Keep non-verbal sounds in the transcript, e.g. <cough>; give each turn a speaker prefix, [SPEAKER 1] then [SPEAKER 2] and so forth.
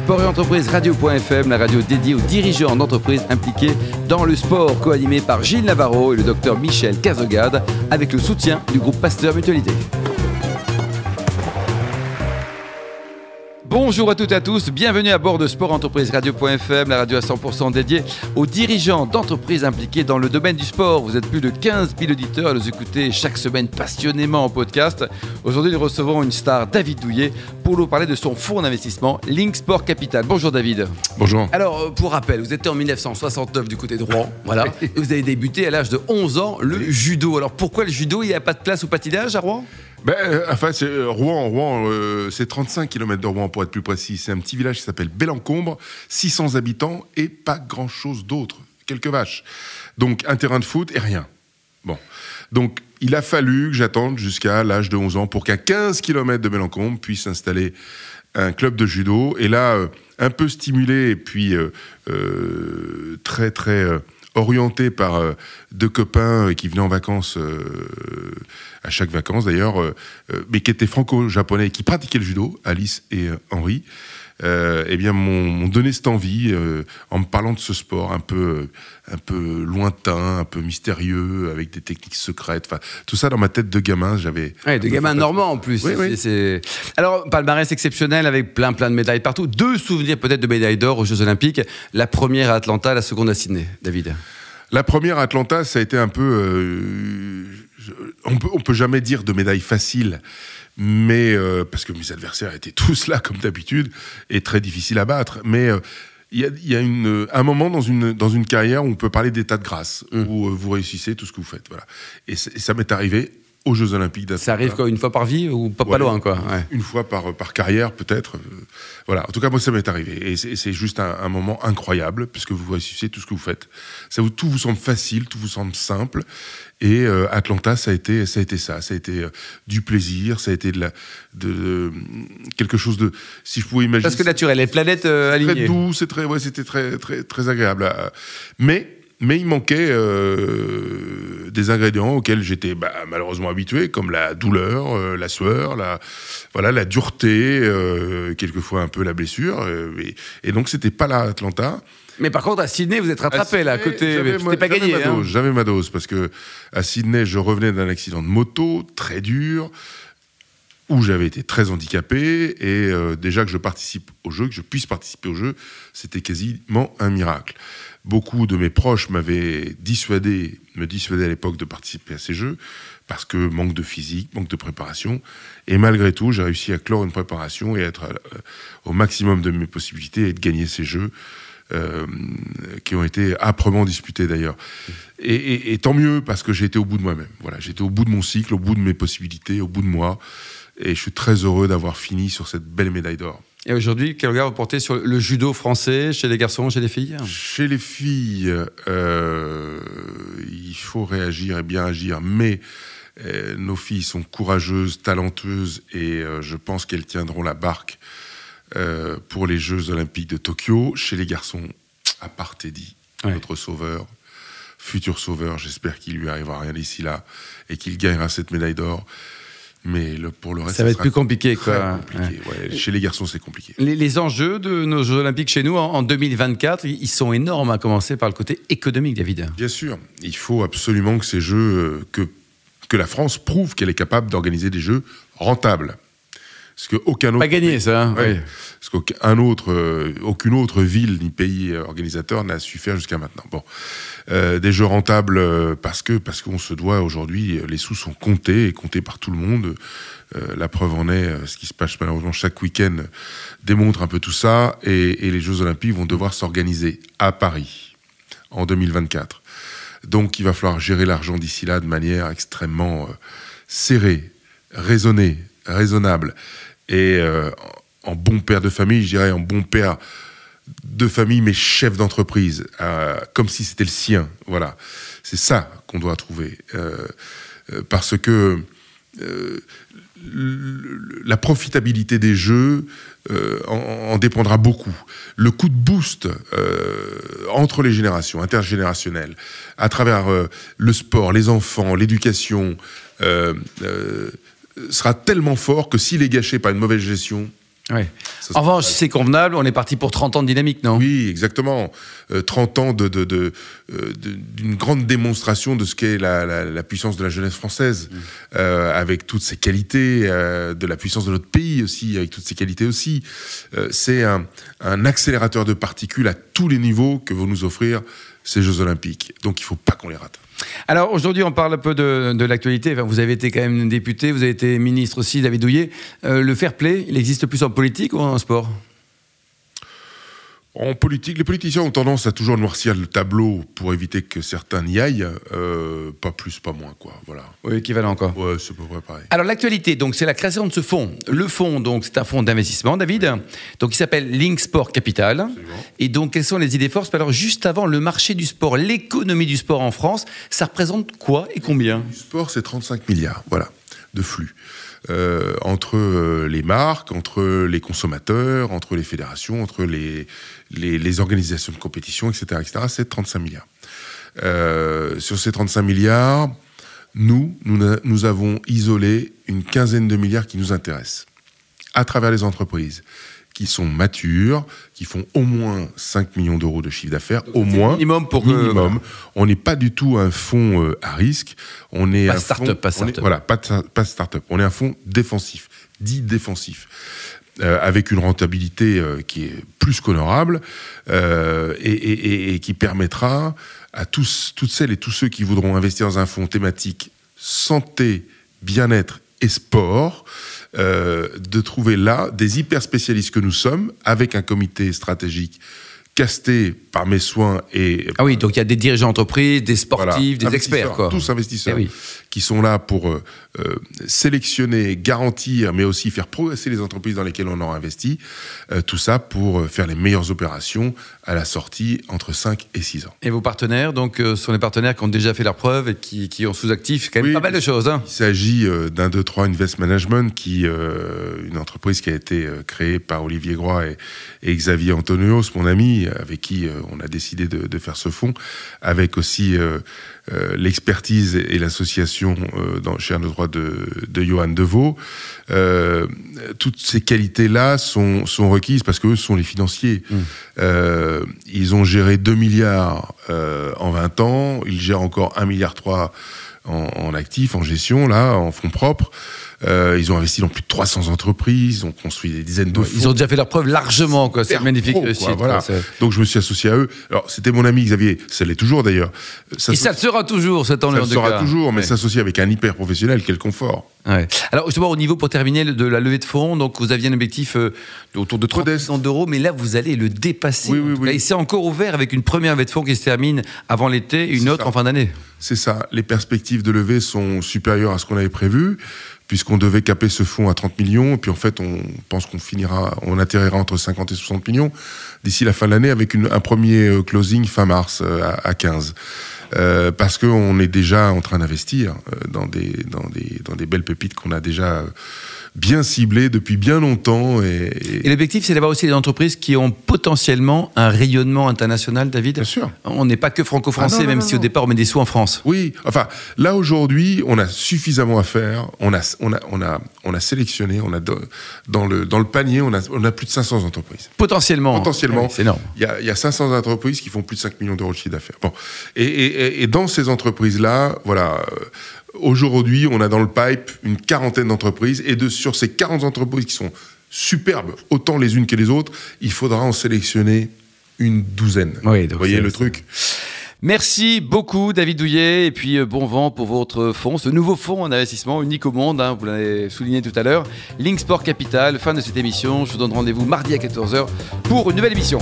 [SPEAKER 1] Sport et entreprise radio.fm, la radio dédiée aux dirigeants d'entreprises impliqués dans le sport, co-animé par Gilles Navarro et le docteur Michel Cazogade, avec le soutien du groupe Pasteur Mutualité. Bonjour à toutes et à tous, bienvenue à bord de Sport Entreprise Radio.fm, la radio à 100% dédiée aux dirigeants d'entreprises impliqués dans le domaine du sport. Vous êtes plus de 15 000 auditeurs à nous écouter chaque semaine passionnément en podcast. Aujourd'hui, nous recevons une star, David Douillet, pour nous parler de son fonds d'investissement Link Sport Capital. Bonjour David.
[SPEAKER 2] Bonjour.
[SPEAKER 1] Alors, euh, pour rappel, vous étiez en 1969 du côté de Rouen, voilà. Et vous avez débuté à l'âge de 11 ans le judo. Alors pourquoi le judo? Il n'y a pas de place au patinage à Rouen?
[SPEAKER 2] Ben, euh, enfin, c'est euh, Rouen, Rouen euh, c'est 35 km de Rouen pour être plus précis. C'est un petit village qui s'appelle Bellencombre, 600 habitants et pas grand-chose d'autre, quelques vaches. Donc un terrain de foot et rien. Bon, donc il a fallu que j'attende jusqu'à l'âge de 11 ans pour qu'à 15 km de Bellencombre puisse s'installer un club de judo. Et là, un peu stimulé et puis très très orienté par deux copains qui venaient en vacances à chaque vacances d'ailleurs, euh, euh, mais qui étaient franco-japonais, qui pratiquaient le judo, Alice et euh, eh bien, m'ont donné cette envie en me parlant de ce sport un peu, un peu lointain, un peu mystérieux, avec des techniques secrètes. Enfin, tout ça dans ma tête de gamin, j'avais.
[SPEAKER 1] de gamin normand en plus. Oui, Alors, palmarès exceptionnel avec plein, plein de médailles partout. Deux souvenirs peut-être de médailles d'or aux Jeux Olympiques. La première à Atlanta, la seconde à Sydney. David.
[SPEAKER 2] La première à Atlanta, ça a été un peu on peut, peut jamais dire de médaille facile, mais euh, parce que mes adversaires étaient <laughs> tous là comme d'habitude et très difficiles à battre. Mais euh, il y, a, une, un moment dans une, dans une carrière où on peut parler d'état de grâce, mmh. où euh, vous réussissez tout ce que vous faites. Voilà. Et, ça m'est arrivé aux Jeux Olympiques d'Atlanta.
[SPEAKER 1] Ça arrive quoi, une fois par vie ou pas, loin quoi
[SPEAKER 2] Une fois par, par carrière peut-être. Voilà. En tout cas, moi, ça m'est arrivé. Et c'est juste un, moment incroyable, puisque vous réussissez tout ce que vous faites. Ça vous, tout vous semble facile, tout vous semble simple. Et euh, Atlanta, ça a été, ça a été ça. Ça a été euh, du plaisir, ça a été de, la, de, quelque chose de, si je pouvais imaginer.
[SPEAKER 1] Parce que naturel, les planètes euh, alignées.
[SPEAKER 2] Très doux, c'est très, ouais, c'était très, très, très agréable. Mais, mais il manquait des ingrédients auxquels j'étais bah, malheureusement habitué, comme la douleur, la sueur, la, voilà, la dureté, quelquefois un peu la blessure. et, et donc, c'était pas là, Atlanta.
[SPEAKER 1] Mais par contre, à Sydney, vous êtes rattrapé là, à côté. C'était pas gagné.
[SPEAKER 2] Hein. J'avais ma dose, parce que à Sydney, je revenais d'un accident de moto très dur, où j'avais été très handicapé, et euh, déjà que je participe au jeu, que je puisse participer au jeu, c'était quasiment un miracle. Beaucoup de mes proches m'avaient dissuadé, me dissuadaient à l'époque de participer à ces jeux, parce que manque de physique, manque de préparation. Et malgré tout, j'ai réussi à clore une préparation et être euh, au maximum de mes possibilités et de gagner ces jeux. Euh, qui ont été âprement disputés d'ailleurs. Et, tant mieux parce que j'ai été au bout de moi-même. Voilà, j'étais au bout de mon cycle, au bout de mes possibilités, au bout de moi. Et je suis très heureux d'avoir fini sur cette belle médaille d'or.
[SPEAKER 1] Et aujourd'hui, quel regard vous portez sur le judo français chez les garçons, chez les filles?
[SPEAKER 2] Chez les filles, euh, il faut réagir et bien agir, mais euh, nos filles sont courageuses, talentueuses, et je pense qu'elles tiendront la barque euh, pour les Jeux Olympiques de Tokyo. Chez les garçons, à part Teddy, notre sauveur, futur sauveur, j'espère qu'il lui arrivera rien d'ici là et qu'il gagnera cette médaille d'or. Mais le, pour le reste,
[SPEAKER 1] ça va être plus compliqué. Quoi.
[SPEAKER 2] Chez les garçons, c'est compliqué.
[SPEAKER 1] Les, enjeux de nos Jeux Olympiques chez nous en, 2024, ils sont énormes, à commencer par le côté économique, David.
[SPEAKER 2] Bien sûr. Il faut absolument que ces Jeux, euh, que, que la France prouve qu'elle est capable d'organiser des Jeux rentables.
[SPEAKER 1] Parce qu'aucun autre. Pas gagné, ça. Hein,
[SPEAKER 2] parce qu'aucun autre, euh, aucune autre ville ni pays organisateur n'a su faire jusqu'à maintenant. Bon, euh, des jeux rentables euh, parce que parce qu'on se doit aujourd'hui, les sous sont comptés et comptés par tout le monde. la preuve en est, ce qui se passe malheureusement chaque week-end démontre un peu tout ça. Et, et les Jeux Olympiques vont devoir s'organiser à Paris en 2024. Donc, il va falloir gérer l'argent d'ici là de manière extrêmement serrée, raisonnée, raisonnable et euh, en bon père de famille, je dirais en bon père de famille, mais chef d'entreprise, euh, comme si c'était le sien. Voilà, c'est ça qu'on doit trouver, euh, parce que la profitabilité des jeux en, dépendra beaucoup. Le coup de boost entre les générations, intergénérationnel, à travers le sport, les enfants, l'éducation, sera tellement fort que s'il est gâché par une mauvaise gestion,
[SPEAKER 1] Ouais. En revanche, c'est convenable, on est parti pour 30 ans de dynamique, non?
[SPEAKER 2] Oui, exactement. 30 ans d'une de, de, d'une grande démonstration de ce qu'est la, la, puissance de la jeunesse française, mmh. avec toutes ses qualités, de la puissance de notre pays aussi, avec toutes ses qualités aussi. c'est un, un accélérateur de particules à tous les niveaux que vont nous offrir ces Jeux Olympiques. Donc il ne faut pas qu'on les rate.
[SPEAKER 1] Alors aujourd'hui, on parle un peu de, l'actualité. vous avez été quand même député, vous avez été ministre aussi, David Douillet. Euh, le fair play, il existe plus en politique ou en sport?
[SPEAKER 2] En politique, les politiciens ont tendance à toujours noircir le tableau pour éviter que certains n'y aillent. Euh, pas plus, pas moins, quoi. Voilà.
[SPEAKER 1] Oui, équivalent encore.
[SPEAKER 2] Ouais, c'est peu près pareil.
[SPEAKER 1] Alors l'actualité, donc c'est la création de ce fonds. Le fonds, donc c'est un fonds d'investissement, David. Donc il s'appelle Link Sport Capital. Et donc quelles sont les idées forces Alors juste avant le marché du sport, l'économie du sport en France, ça représente quoi et combien?
[SPEAKER 2] Le sport, c'est 35 milliards, voilà, de flux. Euh, entre euh, les marques, entre les consommateurs, entre les fédérations, entre les, les, organisations de compétition, etc., etc. C'est 35 milliards. Euh, sur ces 35 milliards, nous, nous, nous avons isolé une quinzaine de milliards qui nous intéressent à travers les entreprises qui sont matures, qui font au moins 5 millions d'euros de chiffre d'affaires, au moins.
[SPEAKER 1] Minimum pour
[SPEAKER 2] minimum. on n'est pas du tout un fonds euh, à risque. On est
[SPEAKER 1] pas start-up, pas start-up.
[SPEAKER 2] Voilà, pas, pas start-up. On est un fonds défensif, dit défensif. Euh, avec une rentabilité euh, qui est plus qu'honorable et, et, qui permettra à tous, toutes celles et tous ceux qui voudront investir dans un fonds thématique santé, bien-être et sport, euh, de trouver là des hyper spécialistes que nous sommes, avec un comité stratégique casté par mes soins et...
[SPEAKER 1] Ah oui, donc il y a des dirigeants d'entreprise, des sportifs, des experts. Quoi.
[SPEAKER 2] Tous investisseurs eh qui sont là pour euh, euh, sélectionner, garantir, mais aussi faire progresser les entreprises dans lesquelles on a investi. Euh, tout ça pour faire les meilleures opérations à la sortie entre 5 et 6 ans.
[SPEAKER 1] Et vos partenaires, donc, sont les partenaires qui ont déjà fait leur preuve et qui, qui ont sous-actif quand même pas mal de choses. Hein.
[SPEAKER 2] Il s'agit d'un 2-3 Invest Management, qui, une entreprise qui a été créée par Olivier Groix et, et Xavier Antonios, mon ami, avec qui on a décidé de, de, faire ce fonds, avec aussi l'expertise et l'association euh, dans, chez un droit de, de Johan Deveau. Euh, toutes ces qualités-là sont, sont requises parce qu'eux sont les financiers. Mmh. Euh, ils ont géré 2 milliards en 20 ans, ils gèrent encore 1 milliard 3 en, en actifs, en gestion, là, en fonds propres. Euh, ils ont investi dans plus de 300 entreprises, ils ont construit des dizaines de.
[SPEAKER 1] Ils ont déjà fait leur preuve largement, quoi. C'est magnifique
[SPEAKER 2] voilà. Donc je me suis associé à eux. Alors c'était mon ami Xavier, ça l'est toujours d'ailleurs.
[SPEAKER 1] Ça Et ça sera toujours, cet
[SPEAKER 2] Ça le sera toujours, mais s'associer avec un hyper professionnel, quel confort.
[SPEAKER 1] Ouais. Alors justement au niveau pour terminer de la levée de fonds, donc vous aviez un objectif euh, autour de 30 millions d'euros, mais là vous allez le dépasser.
[SPEAKER 2] Oui, oui, oui.
[SPEAKER 1] Et c'est encore ouvert avec une première levée de fonds qui se termine avant l'été, une autre en fin d'année.
[SPEAKER 2] C'est ça. Les perspectives de levée sont supérieures à ce qu'on avait prévu puisqu'on devait caper ce fonds à 30 millions, et puis en fait, on pense qu'on finira, on atterrira entre 50 et 60 millions d'ici la fin de l'année, avec un premier euh, closing fin mars euh, à, 15. Euh, parce qu'on est déjà en train d'investir dans des, belles pépites qu'on a déjà bien ciblé depuis bien longtemps. Et,
[SPEAKER 1] l'objectif, c'est d'avoir aussi des entreprises qui ont potentiellement un rayonnement international, David
[SPEAKER 2] Bien sûr.
[SPEAKER 1] On n'est pas que franco-français, ah même si au départ on met des sous en France.
[SPEAKER 2] Oui, enfin, là aujourd'hui, on a suffisamment à faire. On a, on a, on a, on a sélectionné, on a dans le, dans le panier, on a, on a plus de 500 entreprises.
[SPEAKER 1] Potentiellement.
[SPEAKER 2] Potentiellement.
[SPEAKER 1] c'est énorme.
[SPEAKER 2] Il y, a, y a 500 entreprises qui font plus de 5 millions d'euros de chiffre d'affaires. Bon. Et, et, et, dans ces entreprises-là, voilà, Aujourd'hui, on a dans le pipe une quarantaine d'entreprises et de, sur ces 40 entreprises qui sont superbes, autant les unes que les autres, il faudra en sélectionner une douzaine.
[SPEAKER 1] Vous
[SPEAKER 2] voyez le truc?
[SPEAKER 1] Merci beaucoup David Douillet et puis euh, bon vent pour votre fonds, ce nouveau fonds en investissement unique au monde, hein, vous l'avez souligné tout à l'heure, Link Sport Capital, fin de cette émission, je vous donne rendez-vous mardi à 14h pour une nouvelle émission.